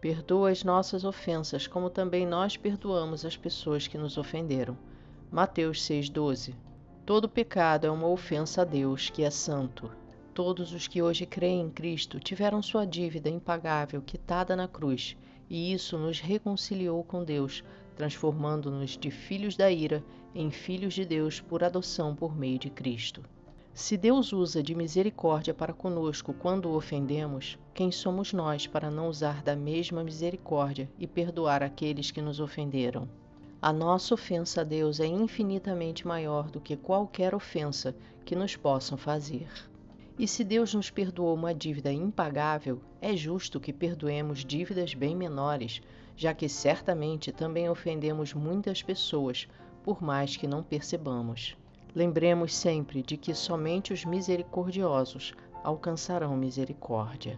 Perdoa as nossas ofensas, como também nós perdoamos as pessoas que nos ofenderam. Mateus 6,12 Todo pecado é uma ofensa a Deus, que é santo. Todos os que hoje creem em Cristo tiveram sua dívida impagável quitada na cruz, e isso nos reconciliou com Deus, transformando-nos de filhos da ira em filhos de Deus por adoção por meio de Cristo. Se Deus usa de misericórdia para conosco quando o ofendemos, quem somos nós para não usar da mesma misericórdia e perdoar aqueles que nos ofenderam? A nossa ofensa a Deus é infinitamente maior do que qualquer ofensa que nos possam fazer. E se Deus nos perdoou uma dívida impagável, é justo que perdoemos dívidas bem menores, já que certamente também ofendemos muitas pessoas, por mais que não percebamos. Lembremos sempre de que somente os misericordiosos alcançarão misericórdia.